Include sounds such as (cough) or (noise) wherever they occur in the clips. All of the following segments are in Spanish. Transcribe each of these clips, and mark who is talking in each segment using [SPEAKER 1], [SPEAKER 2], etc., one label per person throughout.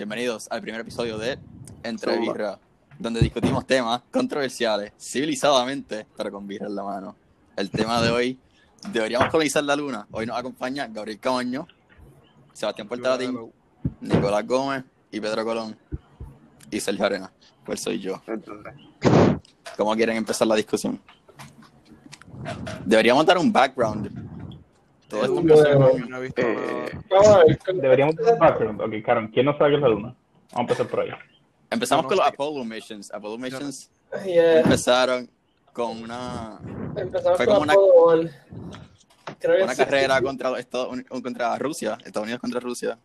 [SPEAKER 1] Bienvenidos al primer episodio de Entre Birra, donde discutimos temas controversiales, civilizadamente, pero con birra en la mano. El tema de hoy, deberíamos colonizar la luna. Hoy nos acompaña Gabriel Camaño, Sebastián Portalatín, Nicolás Gómez y Pedro Colón y Sergio Arena. Pues soy yo. ¿Cómo quieren empezar la discusión? Deberíamos dar un background. Todo esto empezó con-
[SPEAKER 2] Eh,
[SPEAKER 3] Deberíamos tener un background. Ok, Karen, ¿quién no sabe qué es la luna? Vamos a empezar por ahí.
[SPEAKER 1] Empezamos
[SPEAKER 2] No, no
[SPEAKER 1] con los. Apollo Missions. Apollo Missions
[SPEAKER 4] Yeah.
[SPEAKER 1] empezaron con una,
[SPEAKER 4] Empezamos
[SPEAKER 1] Fue
[SPEAKER 4] con
[SPEAKER 1] como una-
[SPEAKER 4] Apollo. Creo que
[SPEAKER 1] una
[SPEAKER 4] sí.
[SPEAKER 1] carrera contra, los Estados Uni- contra Rusia, Estados Unidos contra Rusia.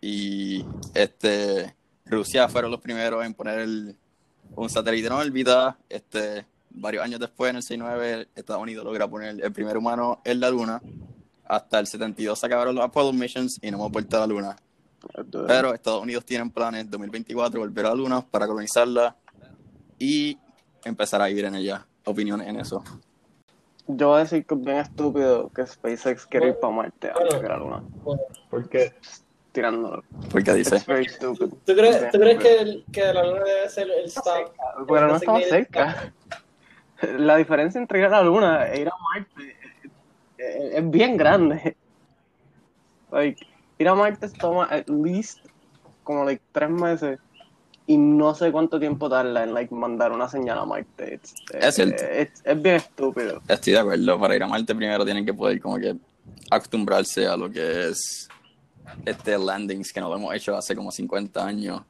[SPEAKER 1] Y este Rusia fueron los primeros en poner el- un satélite en órbita. Este, varios años después, en el 69, Estados Unidos logra poner el primer humano en la Luna. Hasta el 72 se acabaron los Apollo Missions y no hemos vuelto a la Luna. Pero Estados Unidos tienen planes 2024 volver a la Luna para colonizarla y empezar a vivir en ella. Opiniones en eso.
[SPEAKER 2] yo voy a decir que es bien estúpido que SpaceX quiere ir para Marte antes que la Luna.
[SPEAKER 4] Bueno,
[SPEAKER 3] Porque
[SPEAKER 2] Tirándolo.
[SPEAKER 1] Porque dice,
[SPEAKER 2] It's very stupid.
[SPEAKER 4] ¿Tú crees, ¿tú crees
[SPEAKER 2] estúpido.
[SPEAKER 4] que, el- que la luna debe ser el stop?
[SPEAKER 2] Pero no estamos cerca. La diferencia entre ir a la Luna e ir a Marte es, es bien grande. Like, ir a Marte toma at least como like tres meses y no sé cuánto tiempo tarda en like mandar una señal a Marte. It's-
[SPEAKER 1] Es
[SPEAKER 2] eh, it's- es bien estúpido.
[SPEAKER 1] estoy de acuerdo, para ir a Marte primero tienen que poder como que acostumbrarse a lo que es este landings que no lo hemos hecho hace como 50 años.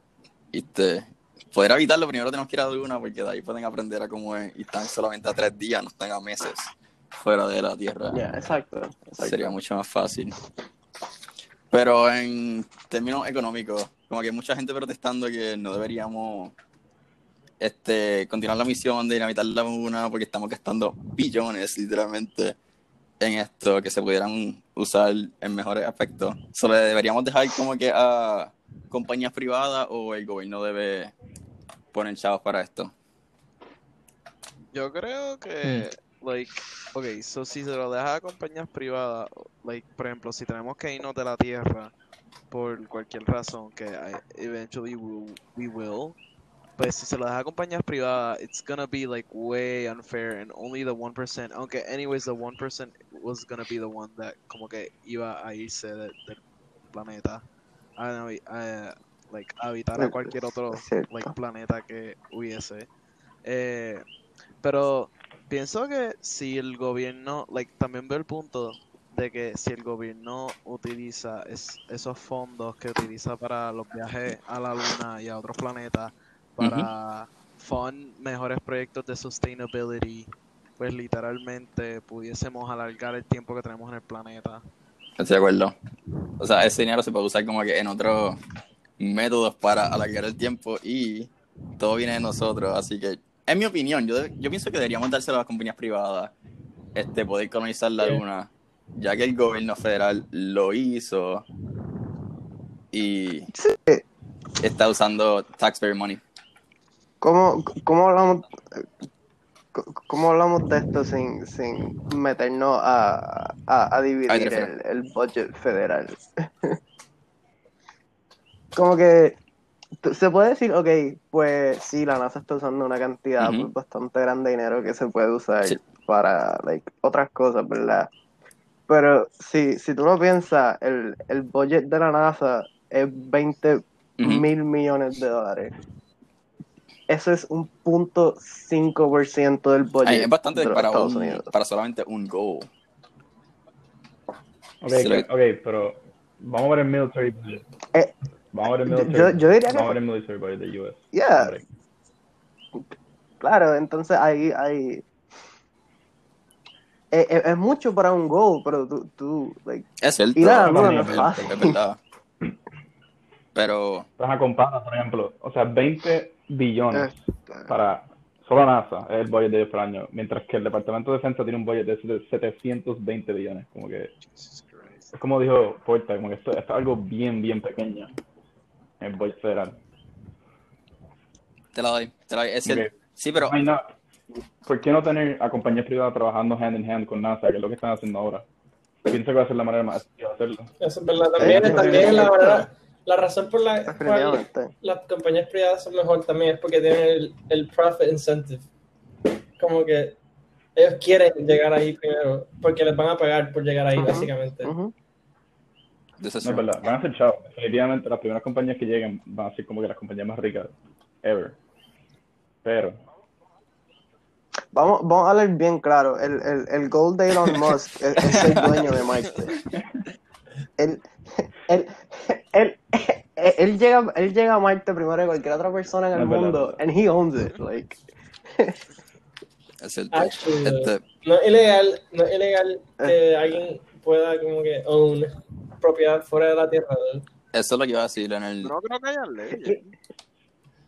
[SPEAKER 1] Y este, poder evitarlo primero tenemos que ir a la Luna porque de ahí pueden aprender a cómo es y están solamente a tres días, no están a meses fuera de la Tierra.
[SPEAKER 2] Ya, exacto, exacto.
[SPEAKER 1] sería mucho más fácil. Pero en términos económicos, como que hay mucha gente protestando que no deberíamos este, continuar la misión de dinamitar la luna porque estamos gastando billones literalmente en esto que se pudieran usar en mejores aspectos. ¿Solo deberíamos dejar como que a compañías privadas o el gobierno debe poner chavos para esto?
[SPEAKER 5] Yo creo que, like, ok, so si se lo deja a compañías privadas, like, por ejemplo, si tenemos que irnos de la Tierra por cualquier razón, que I- eventually we, we will, pues si se lo deja a compañías privadas, it's gonna be, like, way unfair and only the 1%, aunque anyways the 1% was gonna be the one that como que iba a irse de- del planeta a, navi- a, like, habitar a cualquier otro like, planeta que hubiese. Eh, pero pienso que si el gobierno, like, también veo el punto de que si el gobierno utiliza es- esos fondos que utiliza para los viajes a la luna y a otros planetas para fund mejores proyectos de sustainability, pues literalmente pudiésemos alargar el tiempo que tenemos en el planeta.
[SPEAKER 1] Estoy de acuerdo. O sea, ese dinero se puede usar como que en otros métodos para alargar el tiempo y todo viene de nosotros. Así que, en mi opinión, yo, yo pienso que deberíamos dárselo a las compañías privadas, este, poder colonizar la luna, ya que el gobierno federal lo hizo y está usando taxpayer money.
[SPEAKER 2] ¿Cómo, cómo hablamos cómo hablamos de esto sin, sin meternos a, a, a dividir el, el budget federal? (laughs) Como que se puede decir, ok, pues sí, la NASA está usando una cantidad pues, bastante grande de dinero que se puede usar
[SPEAKER 1] Sí.
[SPEAKER 2] para like, otras cosas, ¿verdad? Pero si, si tú lo piensas, el, el budget de la NASA es 20
[SPEAKER 1] Ujú.
[SPEAKER 2] mil millones de dólares. Eso es un punto 5% del budget
[SPEAKER 1] Ay, es bastante
[SPEAKER 2] de los
[SPEAKER 1] para,
[SPEAKER 2] Estados
[SPEAKER 1] un-
[SPEAKER 2] Unidos.
[SPEAKER 1] para solamente un goal.
[SPEAKER 3] Ok,
[SPEAKER 1] Sí, lo-
[SPEAKER 3] ok, pero vamos a ver el military budget.
[SPEAKER 2] Eh,
[SPEAKER 3] Vamos a ver el
[SPEAKER 2] yo-
[SPEAKER 3] military
[SPEAKER 2] yo- yo diría que-
[SPEAKER 3] Vamos a ver el military budget de US.
[SPEAKER 2] Yeah, claro, entonces ahí hay... Es, es- es mucho para un goal, pero tú, tú like,
[SPEAKER 1] Es cierto.
[SPEAKER 2] Ir a la
[SPEAKER 3] luna
[SPEAKER 1] es,
[SPEAKER 3] no es
[SPEAKER 2] fácil.
[SPEAKER 1] es verdad. (laughs) Pero,
[SPEAKER 3] Vas a comparar, por ejemplo, o sea, 20 billones
[SPEAKER 2] eh,
[SPEAKER 3] para solo NASA es el budget de ellos por año, mientras que el Departamento de Defensa tiene un budget de 720 billones. Como que, es como dijo Porta, como que esto, esto es algo bien, bien pequeño en el budget federal.
[SPEAKER 1] te la doy. Te la doy. Es cierto. Sí, pero
[SPEAKER 3] No ¿Por qué no tener a compañías privadas trabajando hand in hand con NASA, que es lo que están haciendo ahora? Pienso que va a ser la manera más efectiva de hacerlo.
[SPEAKER 4] Eso es verdad. También, también la manera, la razón por la cual las compañías privadas son mejor también es porque tienen el, el profit incentive. Como que ellos quieren llegar ahí primero, porque les van a pagar por llegar ahí, básicamente.
[SPEAKER 2] Ujú.
[SPEAKER 1] Is
[SPEAKER 3] No es verdad, van a ser chavos. Definitivamente las primeras compañías que lleguen van a ser como que las compañías más ricas ever. Pero,
[SPEAKER 2] Vamos, vamos a hablar bien claro. El, el, el goal de Elon (laughs) Musk es, es ser dueño de Marte. Él, él, él, él, él llega, él llega a Marte primero que cualquier otra persona en el
[SPEAKER 3] verdad,
[SPEAKER 2] mundo. And he owns it. Like,
[SPEAKER 1] Es cierto.
[SPEAKER 4] Actually,
[SPEAKER 1] Este,
[SPEAKER 4] No es ilegal, no es ilegal que alguien pueda como que own propiedad fuera de la tierra. ¿no?
[SPEAKER 1] eso es lo que iba a decir en el,
[SPEAKER 5] No creo que haya leyes.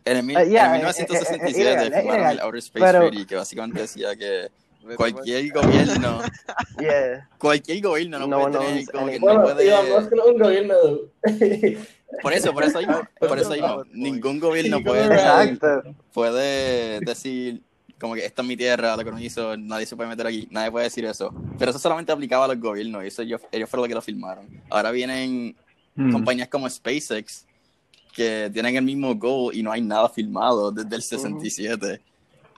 [SPEAKER 1] en el, mil-
[SPEAKER 2] Uh, yeah,
[SPEAKER 1] en el
[SPEAKER 2] eh, eh, eh,
[SPEAKER 1] 1967
[SPEAKER 2] ilegal, es
[SPEAKER 1] firmaron el Outer Space
[SPEAKER 2] pero-
[SPEAKER 1] Treaty que básicamente decía que cualquier gobierno, (laughs)
[SPEAKER 2] yeah.
[SPEAKER 1] cualquier gobierno no,
[SPEAKER 2] No
[SPEAKER 1] puede
[SPEAKER 2] one
[SPEAKER 1] tener como que no
[SPEAKER 4] Bueno,
[SPEAKER 1] puede
[SPEAKER 4] no es un gobierno. ¿no? (laughs)
[SPEAKER 1] por eso, por eso mismo, por eso mismo, ningún gobierno puede puede decir como que esta es mi tierra, la colonizo, nadie se puede meter aquí, nadie puede decir eso. Pero eso solamente aplicaba a los gobiernos y eso ellos, ellos fueron los que lo firmaron. Ahora vienen
[SPEAKER 3] hmm,
[SPEAKER 1] compañías como SpaceX que tienen el mismo goal y no hay nada filmado desde el 67.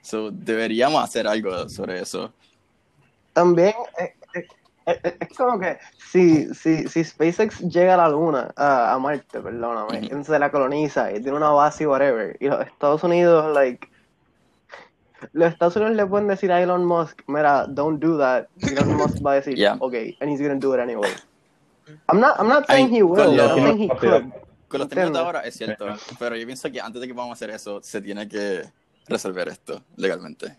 [SPEAKER 1] So, deberíamos hacer algo sobre eso.
[SPEAKER 2] También eh, eh, eh, es como que si, si, si SpaceX llega a la Luna, a, a Marte, perdóname,
[SPEAKER 1] Ujú.
[SPEAKER 2] se la coloniza y tiene una base y whatever, y los Estados Unidos, like, los Estados Unidos le pueden decir a Elon Musk, mira, don't do that. Elon (laughs) Musk va a decir,
[SPEAKER 1] Yeah.
[SPEAKER 2] okay, and he's gonna do it anyway. I'm not, I'm not saying
[SPEAKER 1] I-
[SPEAKER 2] he will,
[SPEAKER 1] con
[SPEAKER 2] I'm
[SPEAKER 1] lo-
[SPEAKER 2] saying he could.
[SPEAKER 1] Con los términos de ahora es cierto, pero yo pienso que antes de que podamos hacer eso, se tiene que resolver esto legalmente.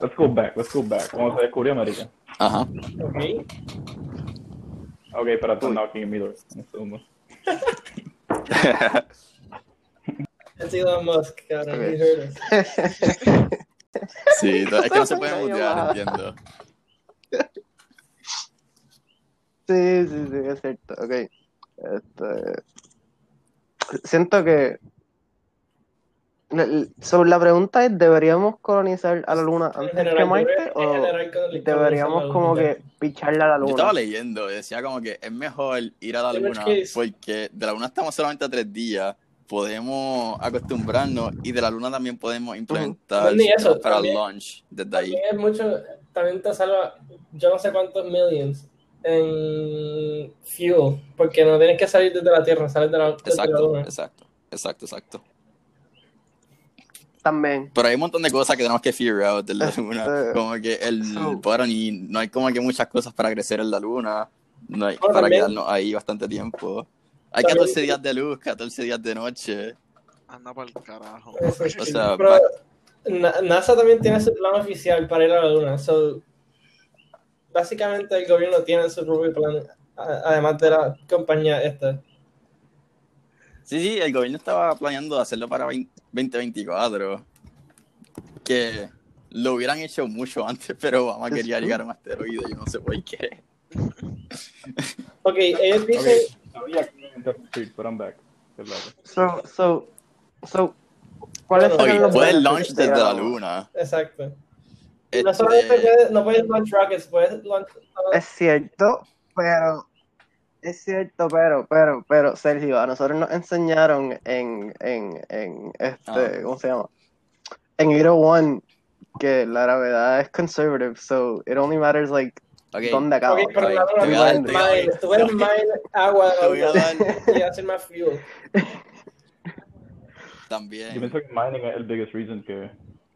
[SPEAKER 3] let's go back, let's go back. ¿Cómo se descubrió América?
[SPEAKER 1] Ajá.
[SPEAKER 4] Ok.
[SPEAKER 3] Ok, pero está knocking en mi door. Un segundo. (laughs)
[SPEAKER 4] Es Elon Musk, cabrón.
[SPEAKER 2] Ok.
[SPEAKER 4] he heard us. (laughs)
[SPEAKER 1] sí, no- es que no se puede mutear, entiendo. (laughs)
[SPEAKER 2] Sí, sí, sí, es cierto. Ok. Este, siento que. la- Sobre la pregunta es: ¿deberíamos colonizar a la luna antes
[SPEAKER 4] general,
[SPEAKER 2] que Marte? ¿O deberíamos como que picharle a la
[SPEAKER 1] Yo estaba
[SPEAKER 2] luna?
[SPEAKER 1] leyendo y decía como que es mejor ir a la luna porque de la luna estamos solamente a tres días, podemos acostumbrarnos y de la luna también podemos implementar
[SPEAKER 4] ni eso,
[SPEAKER 1] sistemas para
[SPEAKER 4] también-
[SPEAKER 1] launch desde ahí.
[SPEAKER 4] También es mucho, también te salva yo no sé cuántos millions en fuel, porque no tienes que salir desde la Tierra, sales de la, desde la
[SPEAKER 1] Exacto,
[SPEAKER 4] Luna.
[SPEAKER 1] exacto, exacto, exacto.
[SPEAKER 2] También.
[SPEAKER 1] Pero hay un montón de cosas que tenemos que figure out de la
[SPEAKER 2] Este,
[SPEAKER 1] luna. Como que el
[SPEAKER 2] so-
[SPEAKER 1] bueno, ni no hay como que muchas cosas para crecer en la luna. No hay
[SPEAKER 4] Bueno,
[SPEAKER 1] para
[SPEAKER 4] también-
[SPEAKER 1] quedarnos ahí bastante tiempo. Hay
[SPEAKER 4] También-
[SPEAKER 1] 14 días de luz, 14 días de noche.
[SPEAKER 5] Anda para el carajo.
[SPEAKER 1] O sea,
[SPEAKER 4] Pero
[SPEAKER 1] va-
[SPEAKER 4] Na- NASA también tiene su plan oficial para ir a la Luna. So, básicamente el gobierno tiene su propio plan, además de la compañía esta.
[SPEAKER 1] Sí, sí, el gobierno estaba planeando hacerlo para 20- 2024. Que lo hubieran hecho mucho antes, pero Obama quería llegar a un asteroide, yo no sé por qué.
[SPEAKER 4] Ok, ellos (laughs) dicen,
[SPEAKER 3] que me iba a interrumpir, I'm back.
[SPEAKER 2] So, so, so, ¿cuáles
[SPEAKER 4] Bueno,
[SPEAKER 1] Oye,
[SPEAKER 2] serían los
[SPEAKER 1] puedes launch
[SPEAKER 2] de ir
[SPEAKER 1] desde la luna.
[SPEAKER 4] exacto. No
[SPEAKER 1] Este,
[SPEAKER 4] solamente puedes, no puedes launch rockets, puedes launch...
[SPEAKER 2] Es cierto, pero es cierto, pero, pero, pero, Sergio, a nosotros nos enseñaron en, en, en este,
[SPEAKER 1] Ah.
[SPEAKER 2] ¿cómo se llama? En 801 que la gravedad es conservative, so it only matters like
[SPEAKER 1] ok,
[SPEAKER 2] dónde acaba.
[SPEAKER 4] Ok, pero
[SPEAKER 1] ok,
[SPEAKER 4] la
[SPEAKER 1] te
[SPEAKER 4] Luna
[SPEAKER 1] voy a
[SPEAKER 4] tú
[SPEAKER 1] dar-
[SPEAKER 4] puedes
[SPEAKER 1] te voy a dar-
[SPEAKER 4] mine, tú puedes mine agua
[SPEAKER 1] te voy
[SPEAKER 4] de
[SPEAKER 1] a
[SPEAKER 4] la
[SPEAKER 1] dar
[SPEAKER 4] Luna y hacer más fuel. (laughs)
[SPEAKER 3] Yo
[SPEAKER 1] también.
[SPEAKER 3] pienso que mining es el biggest reason que.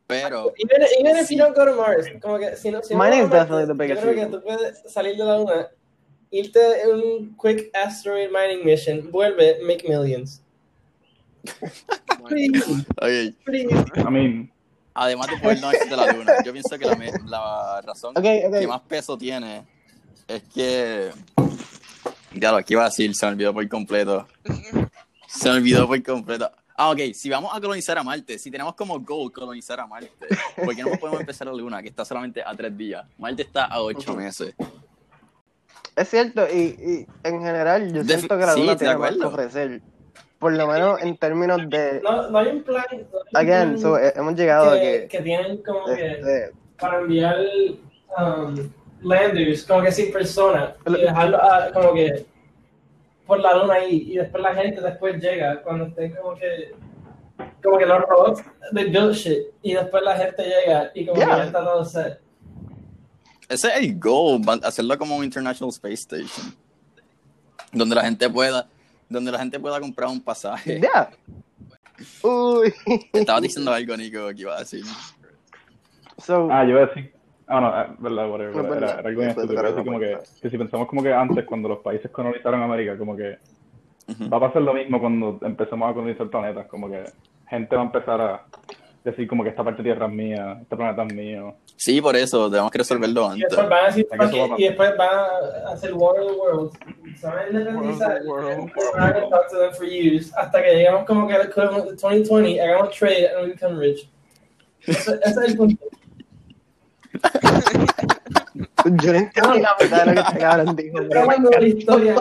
[SPEAKER 1] Pero
[SPEAKER 4] Even, even if
[SPEAKER 1] Sí.
[SPEAKER 4] you don't go to Mars, como que si no, si
[SPEAKER 2] Mining is definitely the biggest
[SPEAKER 4] Yo creo que
[SPEAKER 2] reason.
[SPEAKER 4] tú puedes salir de la Luna, irte en un quick asteroid mining mission, vuelve, make millions. Pretty (laughs) easy,
[SPEAKER 1] ok,
[SPEAKER 4] pretty easy.
[SPEAKER 3] I mean,
[SPEAKER 1] además de poder launch de la luna, yo pienso que la, me- la razón que más peso tiene es que. Ya lo que iba a decir, se me olvidó por completo. Se me olvidó por completo. Ah, ok, si vamos a colonizar a Marte, si tenemos como goal colonizar a Marte, ¿por qué no podemos empezar a la Luna, que está solamente a tres días? Marte está a ocho meses.
[SPEAKER 2] Es cierto, y, y en general yo siento que la
[SPEAKER 1] sí,
[SPEAKER 2] luna
[SPEAKER 1] de
[SPEAKER 2] tiene más que ofrecer. Por lo menos en términos de...
[SPEAKER 4] No, no hay un plan, no hay un
[SPEAKER 2] Again,
[SPEAKER 4] plan
[SPEAKER 2] so, eh, hemos llegado a
[SPEAKER 4] que,
[SPEAKER 2] que...
[SPEAKER 4] que tienen como que
[SPEAKER 2] este,
[SPEAKER 4] para enviar um, landers, como que sin persona, y
[SPEAKER 2] Lo-
[SPEAKER 4] dejarlo a- como que por la luna ahí y después la gente después llega cuando estén como que como que los robots they build shit y después la gente llega y como
[SPEAKER 2] Yeah.
[SPEAKER 4] que ya está todo set.
[SPEAKER 1] Ese es el goal, hacerlo como un International Space Station. Donde la gente pueda, donde la gente pueda comprar un pasaje.
[SPEAKER 2] Yeah. Uy.
[SPEAKER 1] Estaba diciendo algo, Nico, que iba a decir.
[SPEAKER 2] So,
[SPEAKER 3] Ah, yo iba a decir. Ah, no, eh, verdad, whatever.
[SPEAKER 2] No,
[SPEAKER 3] era,
[SPEAKER 2] verdad.
[SPEAKER 3] era algo estúpido. Iba a decir
[SPEAKER 2] tocará
[SPEAKER 3] como que, que si pensamos como que antes, cuando los países colonizaron América, como que va a pasar lo mismo cuando empecemos a colonizar planetas. Como que gente va a empezar a decir como que esta parte de tierra es mía, este planeta es mío.
[SPEAKER 1] Sí, por eso, tenemos que resolverlo
[SPEAKER 4] Y
[SPEAKER 1] antes.
[SPEAKER 4] después van a decir
[SPEAKER 3] que
[SPEAKER 4] y después van a hacer War of the Worlds. Hasta que lleguemos como que al equivalent de 2020, hagamos trade and we become rich. Ese, ese es el punto.
[SPEAKER 2] yo no entiendo la mitad de lo que este cabrón dijo. Pero-
[SPEAKER 4] hablando de la historia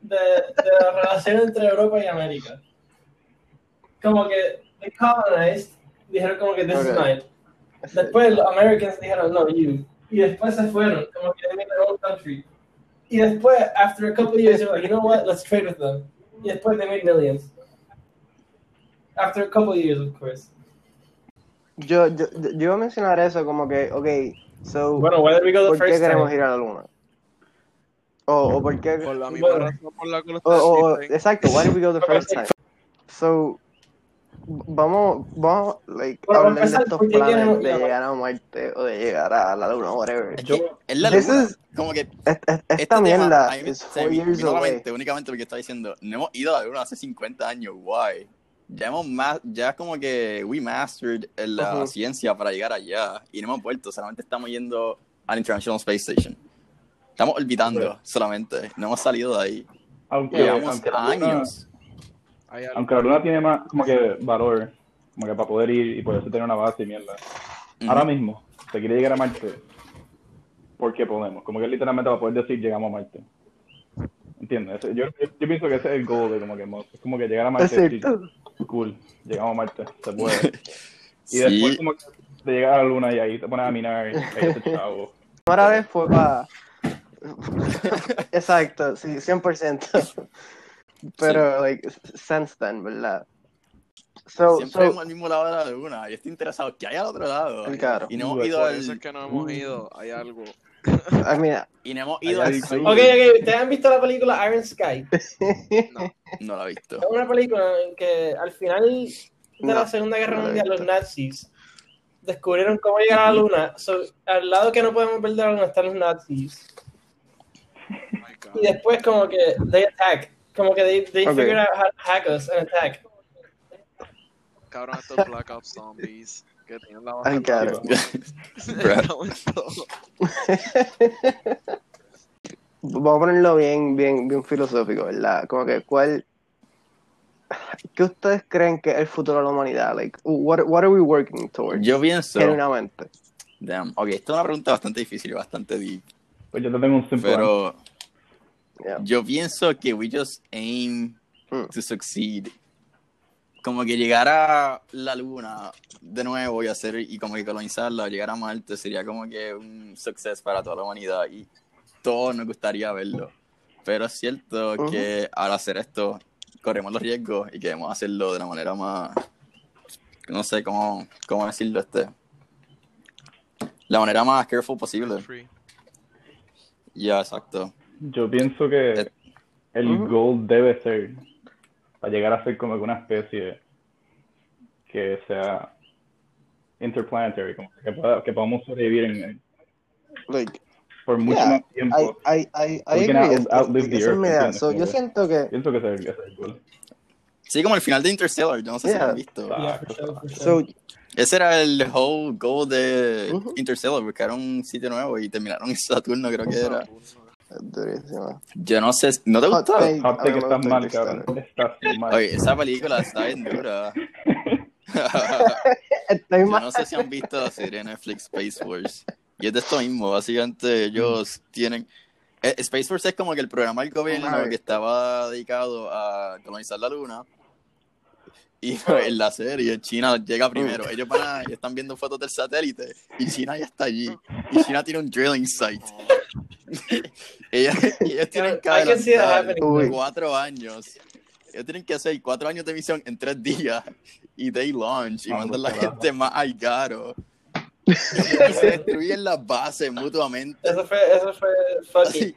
[SPEAKER 4] de, de, de la relación entre Europa y América. Como que colonized, dijeron como que this is
[SPEAKER 2] Ok.
[SPEAKER 4] mine. Después los Americans dijeron no, you. Y después se fueron, como que they made their own country. Y después, after a couple of years, they were like, you know what, let's trade with them. Y después they made millions. After a couple of years, of course.
[SPEAKER 2] Yo, yo, yo iba a mencionar eso como que, ok, so,
[SPEAKER 4] Bueno, why did we go the
[SPEAKER 2] ¿por qué
[SPEAKER 4] first
[SPEAKER 2] queremos
[SPEAKER 4] time?
[SPEAKER 2] ir a la luna? O, o por qué...
[SPEAKER 5] Por la misma
[SPEAKER 4] Bueno.
[SPEAKER 5] razón por la que lo
[SPEAKER 2] o- o-
[SPEAKER 5] estás diciendo.
[SPEAKER 2] exacto, why did we go the first (laughs) time? So, vamos, vamos, like,
[SPEAKER 4] Bueno,
[SPEAKER 2] a
[SPEAKER 4] para
[SPEAKER 2] hablar de
[SPEAKER 4] empezar,
[SPEAKER 2] estos
[SPEAKER 4] ¿por qué
[SPEAKER 2] planes
[SPEAKER 4] queremos
[SPEAKER 2] de llegar a Marte o de llegar a la luna, whatever.
[SPEAKER 1] Es, que es la
[SPEAKER 2] This
[SPEAKER 1] luna.
[SPEAKER 2] is-
[SPEAKER 1] Como que
[SPEAKER 2] Es- es- esta
[SPEAKER 1] este
[SPEAKER 2] mierda
[SPEAKER 1] se
[SPEAKER 2] four years
[SPEAKER 1] la
[SPEAKER 2] away.
[SPEAKER 1] mente únicamente porque estaba diciendo, no hemos ido a la luna hace 50 años, why? Ya hemos ma- ya como que we mastered la
[SPEAKER 2] Ujú.
[SPEAKER 1] ciencia para llegar allá y no hemos vuelto, solamente estamos yendo al International Space Station. Estamos orbitando
[SPEAKER 3] Sí.
[SPEAKER 1] solamente, no hemos salido de ahí.
[SPEAKER 3] Aunque,
[SPEAKER 1] Llevamos
[SPEAKER 3] aunque, la luna,
[SPEAKER 1] años.
[SPEAKER 5] Hay algo-
[SPEAKER 3] aunque la luna tiene más como que valor, como que para poder ir y poder tener una base y mierda. Ahora mismo, se quiere llegar a Marte porque podemos. Como que literalmente para poder decir llegamos a Marte. ¿Entiendes? Yo, yo, yo pienso que ese es el goal de como que, es como que llegar a Marte
[SPEAKER 2] cierto.
[SPEAKER 3] cool, llegamos a Marte, se puede. (laughs) Y
[SPEAKER 1] Sí.
[SPEAKER 3] después como que de llegar a la luna y ahí te pones a minar y ahí te chavo.
[SPEAKER 2] Primera vez fue para... Exacto, sí, 100%. Pero, like, since then, ¿verdad? So,
[SPEAKER 1] Siempre
[SPEAKER 2] so,
[SPEAKER 1] vemos al mismo lado de la luna y estoy interesado que hay al otro lado.
[SPEAKER 2] Claro.
[SPEAKER 1] Y no hemos
[SPEAKER 3] Por
[SPEAKER 1] ido
[SPEAKER 5] Por
[SPEAKER 1] al,
[SPEAKER 5] eso es que no hemos ido. Hay algo.
[SPEAKER 2] I mean,
[SPEAKER 1] y no hemos ido al
[SPEAKER 3] algo-
[SPEAKER 1] sur.
[SPEAKER 4] Ok, ok, ¿ustedes han visto la película Iron Sky? (laughs)
[SPEAKER 1] No la he visto.
[SPEAKER 4] Es una película en que al final de
[SPEAKER 2] No,
[SPEAKER 4] la Segunda Guerra
[SPEAKER 2] no la
[SPEAKER 4] Mundial los nazis descubrieron cómo llegar a la luna. So, al lado que no podemos ver de la luna están los nazis.
[SPEAKER 5] Oh my God.
[SPEAKER 4] Y después como que they attack. Como que they, they
[SPEAKER 2] Ok.
[SPEAKER 4] figured out how to hack us and attack.
[SPEAKER 5] Cabrón, estos Black Ops Zombies que tienen la baja
[SPEAKER 2] I got vamos a ponerlo bien, bien, bien filosófico, ¿verdad? Como que, ¿cuál... ¿Qué ustedes creen que es el futuro de la humanidad? Like, what, what are we working towards?
[SPEAKER 1] Yo pienso.
[SPEAKER 2] Genuinamente.
[SPEAKER 1] Damn. Ok, esta es una pregunta bastante difícil y bastante deep.
[SPEAKER 3] Pues yo te tengo un simple.
[SPEAKER 1] Pero
[SPEAKER 2] Yeah.
[SPEAKER 1] yo pienso que we just aim
[SPEAKER 2] Mm.
[SPEAKER 1] to succeed. Como que llegar a la luna de nuevo y hacer y como que colonizarla, llegar a Marte sería como que un success para toda la humanidad y todos nos gustaría verlo. Pero es cierto que al hacer esto corremos los riesgos y queremos hacerlo de la manera más no sé cómo, cómo decirlo este la manera más careful posible. Ya, exacto.
[SPEAKER 3] Yo pienso que
[SPEAKER 1] Eh,
[SPEAKER 3] el goal debe ser para llegar a ser como que una especie que sea interplanetary, como que, pueda- que podamos sobrevivir en,
[SPEAKER 2] Like,
[SPEAKER 3] por mucho
[SPEAKER 2] Yeah,
[SPEAKER 3] más
[SPEAKER 2] I,
[SPEAKER 3] tiempo.
[SPEAKER 2] I, I, I
[SPEAKER 3] We can
[SPEAKER 2] agree.
[SPEAKER 3] out-
[SPEAKER 2] es-
[SPEAKER 3] outlive
[SPEAKER 2] es-
[SPEAKER 3] the Earth.
[SPEAKER 2] So, yo siento que...
[SPEAKER 3] Pienso que ese es el, goal.
[SPEAKER 1] Sí, como el final de Interstellar, yo no sé si lo
[SPEAKER 2] Yeah.
[SPEAKER 1] han visto.
[SPEAKER 3] Ah,
[SPEAKER 4] Yeah, for sure, for sure.
[SPEAKER 2] So,
[SPEAKER 1] Ese era el whole goal de
[SPEAKER 2] Ujú.
[SPEAKER 1] Interstellar, buscar un sitio nuevo y terminaron (laughs) en Saturno, creo que era.
[SPEAKER 2] Durísimo.
[SPEAKER 1] Yo no sé, ¿no te
[SPEAKER 2] Hot
[SPEAKER 1] gustó?
[SPEAKER 3] Hot
[SPEAKER 2] mí
[SPEAKER 3] take,
[SPEAKER 2] gusta
[SPEAKER 3] mal, cabrón. Estás mal.
[SPEAKER 1] Oye, esa película está bien dura. (laughs)
[SPEAKER 2] Estoy
[SPEAKER 1] Yo
[SPEAKER 2] mal.
[SPEAKER 1] no sé si han visto la serie de Netflix Space Force. Y es de esto mismo, básicamente ellos tienen... eh, Space Force es como que el programa del gobierno que estaba dedicado a colonizar la luna. Y (laughs) no, en la serie, China llega primero. Ellos van a- están viendo fotos del satélite y China ya está allí. Y China tiene un drilling site. (laughs) ellos, ellos tienen que adelantar cuatro años. Ellos tienen que hacer cuatro años de misión en tres días. Y they launch y
[SPEAKER 3] Ah,
[SPEAKER 1] mandan la
[SPEAKER 3] carajo.
[SPEAKER 1] gente más al caro. (laughs) Y se destruyen las bases mutuamente.
[SPEAKER 4] Eso fue, eso fue fucking.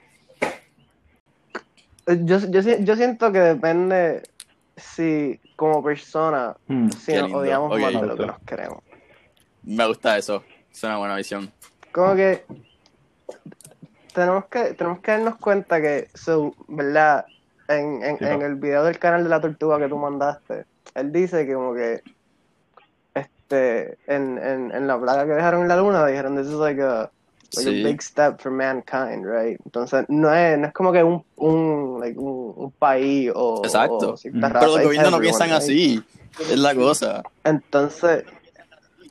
[SPEAKER 1] Así.
[SPEAKER 2] Yo, yo siento que depende si como persona
[SPEAKER 3] Hmm.
[SPEAKER 2] si nos
[SPEAKER 1] lindo.
[SPEAKER 2] odiamos más de lo que nos queremos.
[SPEAKER 1] Me gusta eso. Es una buena visión.
[SPEAKER 2] Como que tenemos que tenemos que darnos cuenta que so, verdad en, en,
[SPEAKER 3] Sí,
[SPEAKER 2] en
[SPEAKER 3] pa.
[SPEAKER 2] el video del canal de la tortuga que tú mandaste él dice que como que este en, en, en la plaga que dejaron en la luna dijeron this is like a like
[SPEAKER 1] Sí.
[SPEAKER 2] a big step for mankind right entonces no es no es como que un un like un, un país o
[SPEAKER 1] Exacto.
[SPEAKER 2] o cierta
[SPEAKER 3] Mm.
[SPEAKER 2] raza,
[SPEAKER 1] Pero los gobiernos no piensan
[SPEAKER 2] right?
[SPEAKER 1] así. Es la cosa.
[SPEAKER 2] entonces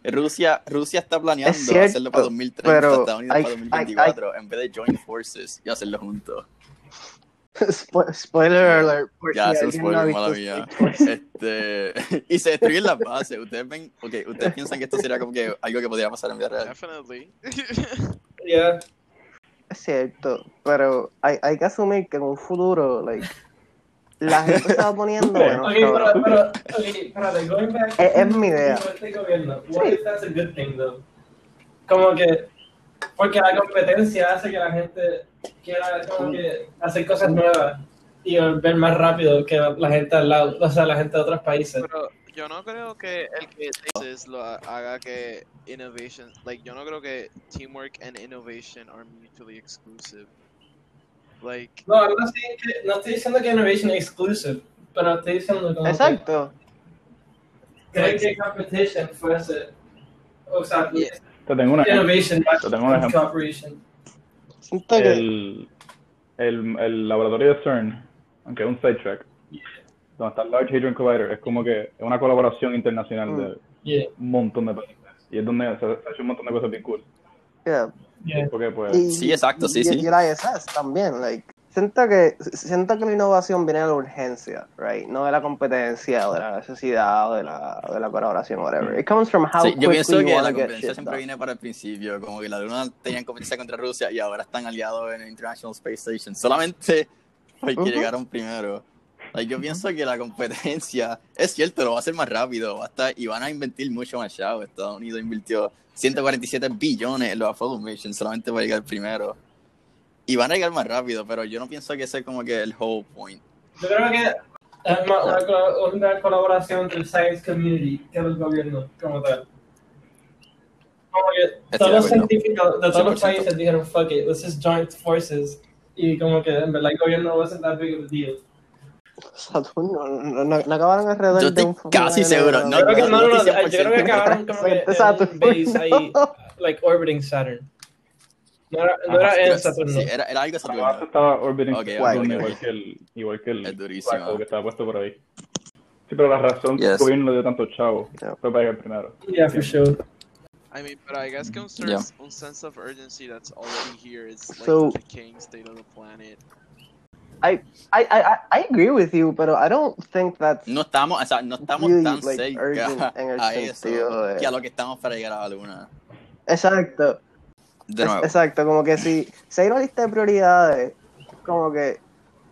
[SPEAKER 1] Rusia, Rusia está planeando
[SPEAKER 2] Es cierto,
[SPEAKER 1] hacerlo para 2030,
[SPEAKER 2] pero
[SPEAKER 1] Estados Unidos para
[SPEAKER 2] hay-
[SPEAKER 1] 2024, en vez de join forces y hacerlo juntos.
[SPEAKER 2] Spo- spoiler alert
[SPEAKER 1] Ya,
[SPEAKER 2] si
[SPEAKER 1] es un
[SPEAKER 2] alguien no ha
[SPEAKER 1] spoiler, mala mía. Este, (laughs) y se destruyen las bases. Ustedes ven, ok, ustedes piensan que esto sería como que algo que podría pasar en vida real.
[SPEAKER 5] Definitely. (laughs)
[SPEAKER 2] Es cierto, pero hay, hay que asumir que en un futuro, like, la gente se va poniendo menos
[SPEAKER 4] Okay, pero,
[SPEAKER 2] cabrón.
[SPEAKER 4] pero, okay, espérate, going back.
[SPEAKER 2] Es- es mi idea.
[SPEAKER 4] Este gobierno, what
[SPEAKER 2] Sí.
[SPEAKER 4] if that's a good thing, though? Como que, porque la competencia hace que la gente quiera como que hacer cosas nuevas y ver más rápido que la gente al lado, o sea, la gente de otros países.
[SPEAKER 5] Pero yo no creo que el que dices lo ha- haga que innovation, like yo no creo que teamwork and innovation are mutually exclusive. Like
[SPEAKER 4] No, no estoy, no estoy diciendo que innovation es exclusive, pero estoy diciendo como que
[SPEAKER 2] Exacto.
[SPEAKER 4] creo que competition fuese, o sea,
[SPEAKER 3] Te tengo una
[SPEAKER 4] innovation
[SPEAKER 3] Te tengo un ejemplo.
[SPEAKER 2] que
[SPEAKER 3] el, el, el laboratorio de CERN, aunque es un sidetrack, donde está el Large Hadron Collider, es como que es una colaboración internacional de
[SPEAKER 4] Yeah,
[SPEAKER 3] un montón de países. Y es donde se, se ha hecho un montón de cosas bien cool.
[SPEAKER 2] yeah.
[SPEAKER 4] yeah.
[SPEAKER 3] Porque pues...
[SPEAKER 2] Y,
[SPEAKER 1] Sí, exacto, sí,
[SPEAKER 2] y,
[SPEAKER 1] sí.
[SPEAKER 2] y el ISS también, like. Siento que, siento que la innovación viene de la urgencia, right? No de la competencia, o de la necesidad, o de la, de la colaboración, whatever. It comes from how
[SPEAKER 1] Sí, yo
[SPEAKER 2] quickly
[SPEAKER 1] pienso
[SPEAKER 2] you
[SPEAKER 1] que la competencia siempre
[SPEAKER 2] done.
[SPEAKER 1] viene para el principio, como que la Luna tenían competencia contra Rusia y ahora están aliados en el International Space Station, solamente porque
[SPEAKER 2] Ujú.
[SPEAKER 1] llegaron primero. Like, yo pienso que la competencia, (laughs) es cierto, lo va a hacer más rápido, va a estar, y van a invertir mucho más chavo. Estados Unidos invirtió 147 billones en los Apollo Missions solamente para llegar primero. Y van a llegar más rápido, pero yo no pienso que ese es como que el whole point.
[SPEAKER 4] Yo creo que es más una, una colaboración entre el science community que el gobierno como tal. Como que todos los científicos de todos los
[SPEAKER 1] 100%.
[SPEAKER 4] países dijeron, fuck it, let's just join forces. Y como que en verdad el gobierno wasn't that big of a deal.
[SPEAKER 2] Saturno, no, no, no acabaron alrededor
[SPEAKER 1] Yo
[SPEAKER 2] de
[SPEAKER 1] estoy
[SPEAKER 2] un fucking
[SPEAKER 1] casi seguro,
[SPEAKER 4] Yo
[SPEAKER 1] no,
[SPEAKER 4] creo que, no, no, no,
[SPEAKER 1] estoy
[SPEAKER 4] yo creo que
[SPEAKER 1] 100%
[SPEAKER 4] acabaron como que en
[SPEAKER 2] Saturno.
[SPEAKER 4] base ahí, like orbiting Saturn. No era, no era
[SPEAKER 3] Ajá,
[SPEAKER 4] en
[SPEAKER 1] Sí,
[SPEAKER 4] Saturno.
[SPEAKER 1] era, era algo
[SPEAKER 3] base
[SPEAKER 1] Saturno.
[SPEAKER 3] estaba orbiting
[SPEAKER 1] Ok,
[SPEAKER 3] Saturn,
[SPEAKER 1] ok, ok.
[SPEAKER 3] igual que el, igual que el
[SPEAKER 1] Es durísimo.
[SPEAKER 3] que estaba puesto por ahí. Sí, pero la razón que el
[SPEAKER 1] Yes.
[SPEAKER 3] gobierno le dio tanto chavo
[SPEAKER 2] Yeah.
[SPEAKER 3] fue para llegar primero.
[SPEAKER 4] Yeah, for sure.
[SPEAKER 5] I mean, but I guess que un,
[SPEAKER 1] Yeah.
[SPEAKER 5] sense, un sense of urgency that's already here is like
[SPEAKER 2] So-
[SPEAKER 5] the decaying state of the planet.
[SPEAKER 2] I, I, I, I agree with you, pero I don't think that's
[SPEAKER 1] No estamos, o sea, no estamos
[SPEAKER 2] Really,
[SPEAKER 1] tan
[SPEAKER 2] like, urgent (laughs)
[SPEAKER 1] cerca a eso que a lo que estamos para llegar a la luna.
[SPEAKER 2] exacto.
[SPEAKER 1] De
[SPEAKER 2] Es-
[SPEAKER 1] nuevo.
[SPEAKER 2] exacto, como que si, si hay una lista de prioridades, como que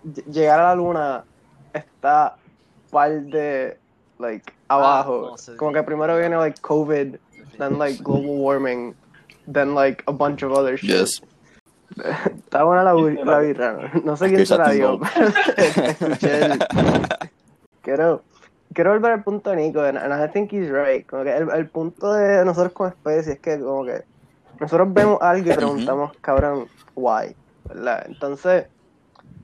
[SPEAKER 2] ll- llegar a la luna está par de like abajo.
[SPEAKER 5] no sé.
[SPEAKER 2] Como que primero viene like COVID, then like global warming, then like a bunch of other shit.
[SPEAKER 1] Yes.
[SPEAKER 2] Está buena la, bu- la birra, ¿no? sé quién se la dio,
[SPEAKER 1] un
[SPEAKER 2] pero (laughs) escuché el- quiero, quiero volver al punto de Nico, and, and I think he's right. Como que el, el punto de nosotros como especie es que como que nosotros vemos algo y preguntamos, cabrón, why, ¿verdad? Entonces,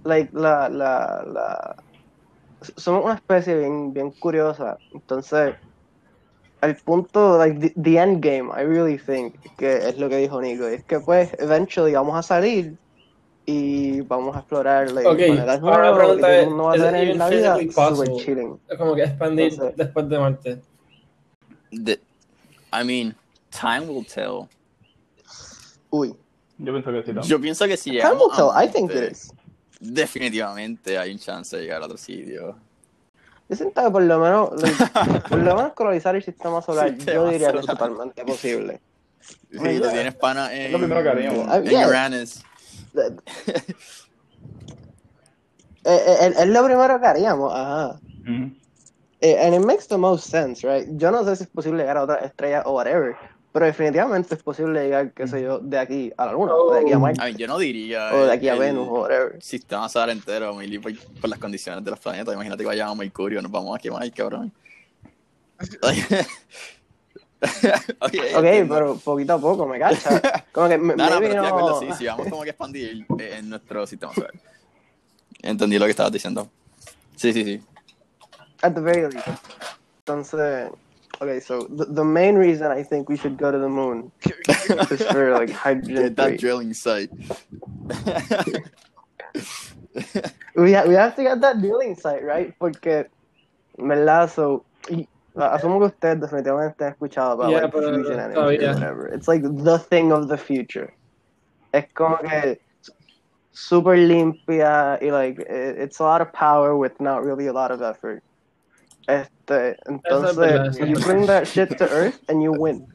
[SPEAKER 2] like, la, la, la, somos una especie bien, bien curiosa, entonces, el punto, like, the, the end game, I really think, que es lo que dijo Nico, y es que pues, eventually vamos a salir y vamos a explorar, like,
[SPEAKER 4] Ok,
[SPEAKER 2] planetas
[SPEAKER 4] ahora la
[SPEAKER 2] nuevos, y
[SPEAKER 4] pregunta
[SPEAKER 2] todo el
[SPEAKER 4] es,
[SPEAKER 2] mundo va a
[SPEAKER 4] ¿is it
[SPEAKER 2] tener
[SPEAKER 4] even
[SPEAKER 2] la vida super chilling.
[SPEAKER 4] Es como que expandir
[SPEAKER 2] Entonces-
[SPEAKER 4] después de Marte.
[SPEAKER 1] The- I mean, time will tell.
[SPEAKER 2] Uy,
[SPEAKER 3] Yo pienso que sí.
[SPEAKER 1] Yo pienso que si
[SPEAKER 2] time will tell, I think it is.
[SPEAKER 1] definitivamente hay un chance de llegar a otro sitio.
[SPEAKER 2] Yo siento que por lo menos, (laughs) por lo menos colonizar el sistema solar,
[SPEAKER 1] Sistema
[SPEAKER 2] yo diría que es
[SPEAKER 1] solar.
[SPEAKER 2] totalmente posible.
[SPEAKER 1] Sí, tú tienes pana en,
[SPEAKER 3] lo primero que haríamos.
[SPEAKER 2] Ah,
[SPEAKER 1] en
[SPEAKER 2] yeah.
[SPEAKER 1] Uranus. (laughs)
[SPEAKER 2] Eh, eh, Es lo primero que haríamos, ajá.
[SPEAKER 3] Ujú.
[SPEAKER 2] Eh, and it makes the most sense, right? Yo no sé si es posible llegar a otra estrella o whatever, pero definitivamente es posible llegar, qué sé yo, de aquí a la Luna, o de aquí a Marte,
[SPEAKER 1] A mí, yo no diría.
[SPEAKER 2] o de aquí a
[SPEAKER 1] el-
[SPEAKER 2] Venus, o whatever.
[SPEAKER 1] sistema solar entero, Milly, por, por las condiciones de los planetas. Imagínate que vayamos a Mercurio, nos vamos a quemar, cabrón. (laughs) ok,
[SPEAKER 2] Ok, pero poquito a poco, me cacha. Como que me-
[SPEAKER 1] No, no,
[SPEAKER 2] maybe
[SPEAKER 1] pero estoy de acuerdo,
[SPEAKER 2] no-
[SPEAKER 1] sí, sí, vamos como que expandir eh, en nuestro sistema solar. Entendí lo que estabas diciendo. Sí, sí, sí.
[SPEAKER 2] At the very least. Entonces, okay, so the, the main reason I think we should go to the moon (laughs) is for like hydrogen
[SPEAKER 1] Get that
[SPEAKER 2] free.
[SPEAKER 1] drilling site. (laughs)
[SPEAKER 2] We, ha- we have to get that drilling site, right? Porque, ¿verdad? So, y- asumo que ustedes definitivamente han escuchado about
[SPEAKER 4] Yeah,
[SPEAKER 2] like,
[SPEAKER 4] pero
[SPEAKER 2] fusion energy oh,
[SPEAKER 4] todavía.
[SPEAKER 2] or whatever. It's like the thing of the future. Es como que super limpia y like it- it's a lot of power with not really a lot of effort. Este, entonces, you bring that shit to Earth and you win.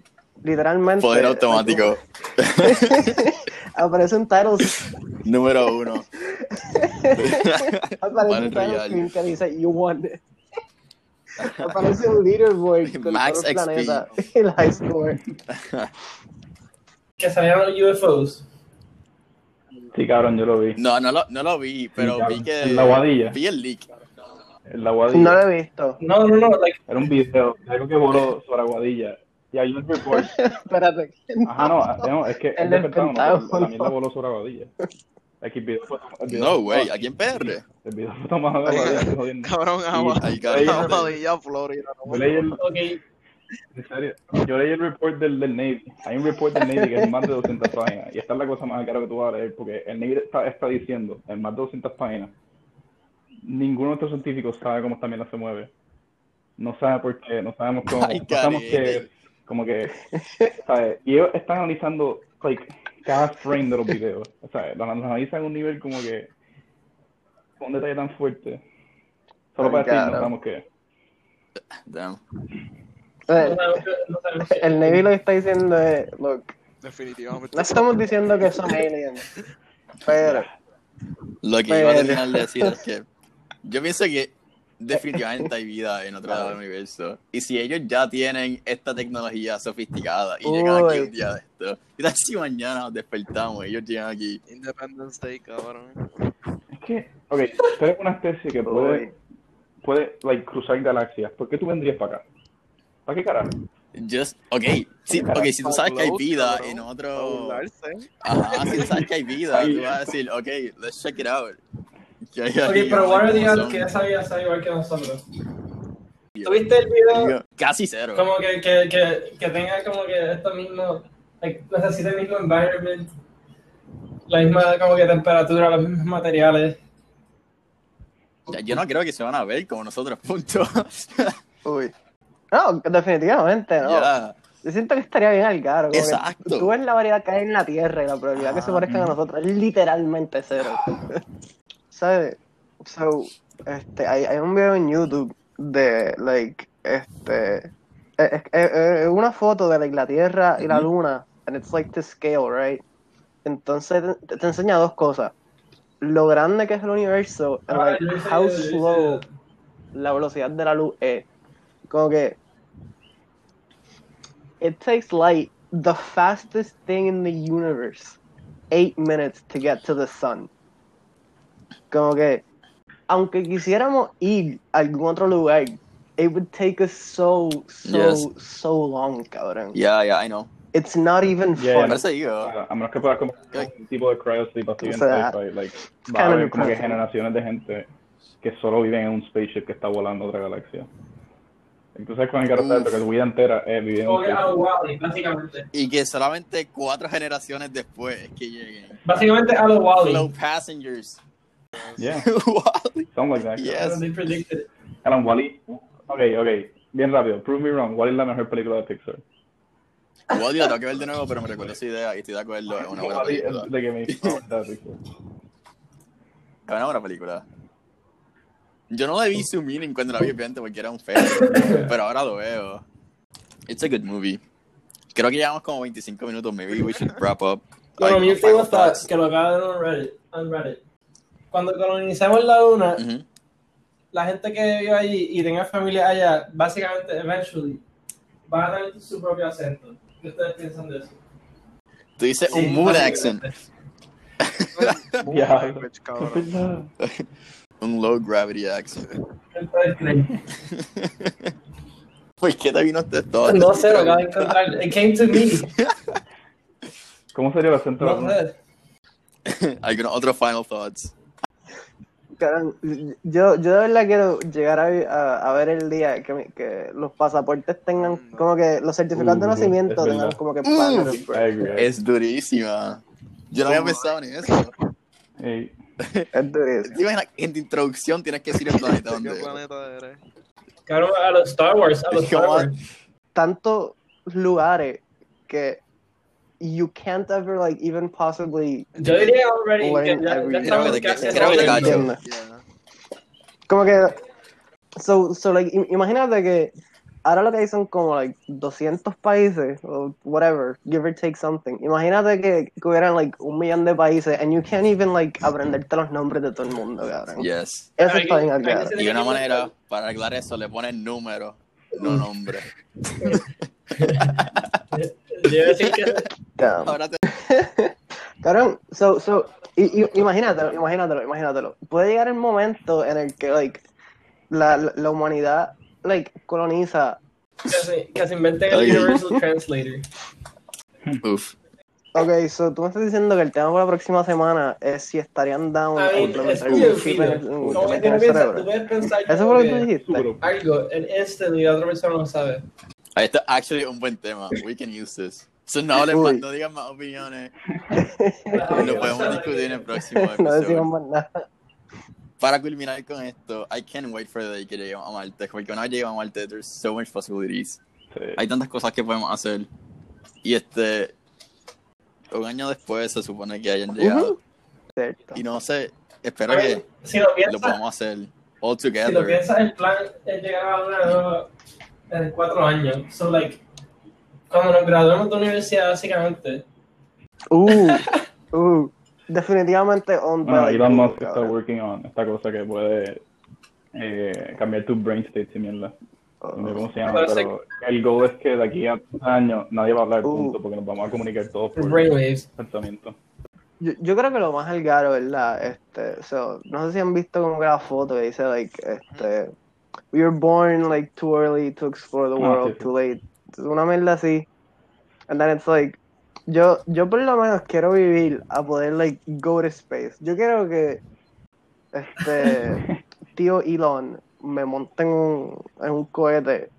[SPEAKER 2] Literalmente.
[SPEAKER 1] Poder automático. (laughs)
[SPEAKER 2] Aparecen titles
[SPEAKER 1] Número uno. (laughs)
[SPEAKER 2] Aparece
[SPEAKER 1] Battle
[SPEAKER 2] un title
[SPEAKER 1] Royale.
[SPEAKER 2] screen que dice You won. Aparece un leaderboard (laughs) con
[SPEAKER 1] Max
[SPEAKER 2] todo el
[SPEAKER 1] XP.
[SPEAKER 2] planeta y el high score.
[SPEAKER 4] Que salían los UFOs.
[SPEAKER 3] Sí, cabrón, yo lo vi.
[SPEAKER 1] No, no lo, no lo vi, pero
[SPEAKER 3] Sí,
[SPEAKER 1] vi que.
[SPEAKER 3] en la guadilla.
[SPEAKER 1] Vi el leak.
[SPEAKER 3] En la Guadilla.
[SPEAKER 2] No lo he visto.
[SPEAKER 4] No, no, no, like,
[SPEAKER 3] Era un video de algo que voló sobre Aguadilla. Y hay un report. (laughs)
[SPEAKER 2] Espérate.
[SPEAKER 3] Ajá, no, no, es que
[SPEAKER 2] El
[SPEAKER 3] es
[SPEAKER 2] del
[SPEAKER 3] de Pentágono,
[SPEAKER 2] Pentágono.
[SPEAKER 3] La mierda voló sobre Aguadilla. Aquí el video fue el video
[SPEAKER 1] No, güey, aquí en PR.
[SPEAKER 3] El video fue tomado de Aguadilla. (laughs)
[SPEAKER 5] Cabrón. Aguadilla, Florida. no
[SPEAKER 3] Yo leí el,
[SPEAKER 4] ok,
[SPEAKER 3] en serio, yo leí el report del, del Navy. Hay un report del Navy que es más de 200 páginas. Y esta es la cosa más cara que tú vas a leer. Porque el Navy está, está diciendo en más de 200 páginas. Ninguno de nuestros científicos sabe cómo esta mierda se mueve. No sabe por qué. No sabemos cómo.
[SPEAKER 1] Ay,
[SPEAKER 3] no sabemos qué. Como que. ¿sabes? Y ellos están analizando like, cada frame de los videos. O sea, lo analizan a un nivel como que. Con un detalle tan fuerte. Solo
[SPEAKER 2] Ay,
[SPEAKER 3] para decir, no sabemos qué.
[SPEAKER 1] Damn.
[SPEAKER 2] El Navy lo que está diciendo es, look,
[SPEAKER 5] Definitivamente.
[SPEAKER 2] no estamos diciendo que son aliens, pero
[SPEAKER 1] Lo que iba a terminar de decir es que yo pienso que definitivamente hay vida en otro lado del universo. Y si ellos ya tienen esta tecnología sofisticada y llegan aquí
[SPEAKER 2] Uy.
[SPEAKER 1] un día de esto, y tal si mañana nos despertamos y ellos llegan aquí?
[SPEAKER 5] Independence Day, cabrón.
[SPEAKER 3] Es que, ok, tú eres una especie que puede, puede like, cruzar galaxias. ¿Por qué tú vendrías para acá? ¿Para qué carajo?
[SPEAKER 1] Just, ok, sí, ok, si tú sabes que hay vida en otro... Ajá, si tú sabes que hay vida, (laughs) tú vas a decir, ok, let's check it out. ¿Qué hay
[SPEAKER 4] Ok, pero
[SPEAKER 1] son.
[SPEAKER 4] que esa vida está igual que nosotros. ¿Tuviste el video?
[SPEAKER 1] Casi cero.
[SPEAKER 4] Como que, que, que, que tenga como que esto mismo, like, necesita el mismo environment, la misma como que temperatura, los mismos materiales.
[SPEAKER 1] Ya, Yo no creo que se van a ver como nosotros, punto. (laughs)
[SPEAKER 2] uy. No, definitivamente no.
[SPEAKER 1] Ya.
[SPEAKER 2] Yo siento que estaría bien al caro.
[SPEAKER 1] Exacto.
[SPEAKER 2] Tú ves la variedad que hay en la Tierra y la probabilidad que se parezcan a nosotros es literalmente cero. (laughs) ¿Sabes? So, este, hay, hay un video en YouTube de, like, este, es, es- es- es una foto de like, la Tierra y la. Luna, and it's like to scale, right? Entonces te, te enseña dos cosas. Lo grande que es el universo, and,
[SPEAKER 4] Ah,
[SPEAKER 2] like, how slow la velocidad de la luz es. Como que it takes light, the fastest thing in the universe, eight minutes to get to the sun. Como que, aunque quisiéramos ir a algún otro lugar, it would take us so, so,
[SPEAKER 1] Yes.
[SPEAKER 2] so long, cabrón.
[SPEAKER 1] Ya, ya, I know.
[SPEAKER 2] It's not even
[SPEAKER 3] Yeah.
[SPEAKER 2] fun.
[SPEAKER 1] Eso digo.
[SPEAKER 3] A menos que puedas comprar un tipo de cryosleep así en sci-fi, like,
[SPEAKER 2] it's
[SPEAKER 3] va a
[SPEAKER 2] kind of
[SPEAKER 3] haber como que generaciones de gente que solo viven en un spaceship que está volando a otra galaxia. Entonces con el que su vida entera es vivir en un
[SPEAKER 4] Como Wally, básicamente.
[SPEAKER 1] Y que solamente cuatro generaciones después es que lleguen.
[SPEAKER 4] Básicamente a los Wally.
[SPEAKER 1] passengers.
[SPEAKER 3] Yeah, (laughs)
[SPEAKER 1] Wally.
[SPEAKER 3] something like that.
[SPEAKER 1] Yes.
[SPEAKER 4] They predicted.
[SPEAKER 3] Alan, Wally. Ok, ok. Bien rápido. Prove me wrong. ¿Cuál es la mejor película de Pixar?
[SPEAKER 1] Wally la tengo que ver de nuevo, pero me recuerdo esa idea y estoy de acuerdo. Es una buena película.
[SPEAKER 3] es que me.
[SPEAKER 1] Es una buena película. Yo no le vi su meaning cuando la vi, obviamente, porque era un feo. (laughs) pero ahora lo veo. It's a good movie. Creo que llevamos como 25 minutos. Maybe we should wrap up.
[SPEAKER 4] No, no,
[SPEAKER 1] Like,
[SPEAKER 4] mi
[SPEAKER 1] final
[SPEAKER 4] thought,
[SPEAKER 1] thoughts.
[SPEAKER 4] que lo acabo de ver en Reddit, en Reddit. Cuando colonizamos la luna,
[SPEAKER 1] Ujú.
[SPEAKER 4] la gente que vive allí y tenga familia allá, básicamente, eventually, van a tener su propio acento. ¿Qué ustedes piensan de eso?
[SPEAKER 1] Tú dices
[SPEAKER 4] Sí,
[SPEAKER 1] un mood accent. (laughs) (laughs) Un low gravity accent. (laughs) ¿Por qué te vino este todo?
[SPEAKER 4] No sé, lo acabo de encontrar. It came to me.
[SPEAKER 3] ¿Cómo sería el acento
[SPEAKER 4] No sé.
[SPEAKER 1] ¿Algunos otros final thoughts?
[SPEAKER 2] Yo, yo de verdad quiero llegar a, a- a ver el día que, mi- que los pasaportes tengan como que los certificados de
[SPEAKER 3] Uh,
[SPEAKER 2] nacimiento tengan como que
[SPEAKER 1] Uh,
[SPEAKER 2] break.
[SPEAKER 3] agree.
[SPEAKER 1] Es durísima. Yo no había pensado en eso.
[SPEAKER 2] Es durísimo.
[SPEAKER 1] ¿Te imaginas? En tu introducción tienes que decir el planeta
[SPEAKER 5] ¿Qué
[SPEAKER 1] donde.
[SPEAKER 5] planeta eres?
[SPEAKER 4] Cabrón, a los Star Wars, a los Star. Wars.
[SPEAKER 2] Tantos lugares que you can't ever like even possibly
[SPEAKER 4] Yo diría already que ya,
[SPEAKER 2] every-
[SPEAKER 4] casi.
[SPEAKER 5] Yeah.
[SPEAKER 2] como que so, so like im- imagínate que ahora lo que hay son como like 200 países o whatever give or take something imagínate que, que hubieran like un millón de países and you can't even like aprenderte los nombres de todo el mundo cabrón
[SPEAKER 1] Yes.
[SPEAKER 2] eso está bien acá
[SPEAKER 1] Y una manera para arreglar eso le pones número, no (laughs) nombre. (laughs) (laughs)
[SPEAKER 4] Yo iba a decir que
[SPEAKER 2] Damn.
[SPEAKER 1] Ahora te... (laughs)
[SPEAKER 2] Cabrón, so, so, i- i- imagínatelo, imagínatelo, imagínatelo. Puede llegar el momento en el que, like, la, la, la humanidad, like, coloniza.
[SPEAKER 4] que se, inventen el. Universal (laughs) Translator.
[SPEAKER 1] Uf.
[SPEAKER 2] Ok, so, tú me estás diciendo que el tema para la próxima semana es si estarían down
[SPEAKER 4] I
[SPEAKER 2] a implementar un chip en el, cerebro. Eso fue lo que tú dijiste.
[SPEAKER 4] algo en instant y la otra persona no sabe.
[SPEAKER 1] Ahí está actually un buen tema. We can use this. So no,
[SPEAKER 2] Uy.
[SPEAKER 1] más, no digan más opiniones. (laughs) Lo podemos discutir en el próximo
[SPEAKER 2] No decimos
[SPEAKER 1] episodio.
[SPEAKER 2] más nada.
[SPEAKER 1] Para culminar con esto, I can't wait for the day que lleguemos a Marte. Porque una vez lleguemos a Marte, there's so much possibilities.
[SPEAKER 3] Sí.
[SPEAKER 1] Hay tantas cosas que podemos hacer. Y este. Un año después se supone que hayan llegado.
[SPEAKER 2] Ujú. Cierto.
[SPEAKER 1] Y no sé, espero
[SPEAKER 4] Oye,
[SPEAKER 1] que
[SPEAKER 4] si lo
[SPEAKER 1] lo podamos hacer all
[SPEAKER 4] si lo
[SPEAKER 1] together.
[SPEAKER 4] piensas, el plan es llegar a nuevo en cuatro años. So, like, cuando nos graduemos de universidad, básicamente,
[SPEAKER 2] Uh, uh, (laughs) definitivamente on
[SPEAKER 3] Bueno,
[SPEAKER 2] by
[SPEAKER 3] Elon Musk está working on esta cosa que puede eh, cambiar tu brain state y mierda. No sé cómo se llama,
[SPEAKER 4] Pero
[SPEAKER 3] el goal es que de aquí a años nadie va a hablar
[SPEAKER 2] Uh.
[SPEAKER 3] punto porque nos vamos a comunicar todos por
[SPEAKER 4] brainwaves.
[SPEAKER 3] pensamiento.
[SPEAKER 2] Yo, yo creo que lo más algaro, ¿verdad? Este, so, no sé si han visto como que la foto que dice, like, este, we were born, like, too early to explore the
[SPEAKER 3] Ah,
[SPEAKER 2] world, too late. Una mierda así. And then it's like, yo, yo por lo menos quiero vivir a poder, like, go to space. Yo quiero que, este, (laughs) tío Elon me monte en un, en un cohete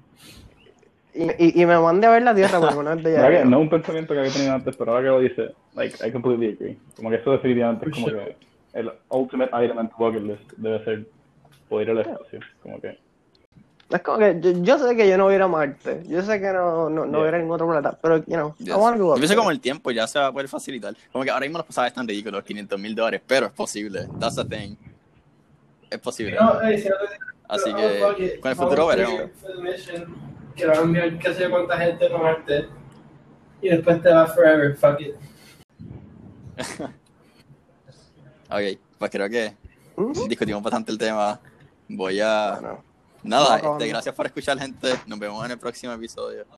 [SPEAKER 2] y, y, y me mande a ver la Tierra por alguna vez de
[SPEAKER 3] ¿Verdad (laughs) que
[SPEAKER 2] allá.
[SPEAKER 3] no es un pensamiento que había tenido antes, pero ahora que lo dice, like, I completely agree. Como que eso definitivamente es como que el ultimate item en tu bucket list debe ser poder ir al espacio. Como que,
[SPEAKER 2] Es como que yo, yo sé que yo no voy a ir a Marte, yo sé que no, no, no voy a ir a ningún otro planeta, pero, you know,
[SPEAKER 1] Yes.
[SPEAKER 2] I wanna go
[SPEAKER 1] Yo pienso como el tiempo ya se va a poder facilitar. Como que ahora mismo los pasajes están ridículos, 500 mil dólares, pero es posible. That's the thing. Es posible.
[SPEAKER 4] No, eh, si no te-
[SPEAKER 1] Así
[SPEAKER 4] no,
[SPEAKER 1] que
[SPEAKER 4] it.
[SPEAKER 1] con el futuro veremos.
[SPEAKER 4] Que va a enviar qué sé yo cuánta gente a Marte. Y después te va forever, fuck it. (laughs)
[SPEAKER 1] Ok, pues creo que
[SPEAKER 2] Ujú.
[SPEAKER 1] discutimos bastante el tema. Voy a...
[SPEAKER 2] Bueno.
[SPEAKER 1] Nada, este, gracias por escuchar, gente. Nos vemos en el próximo episodio.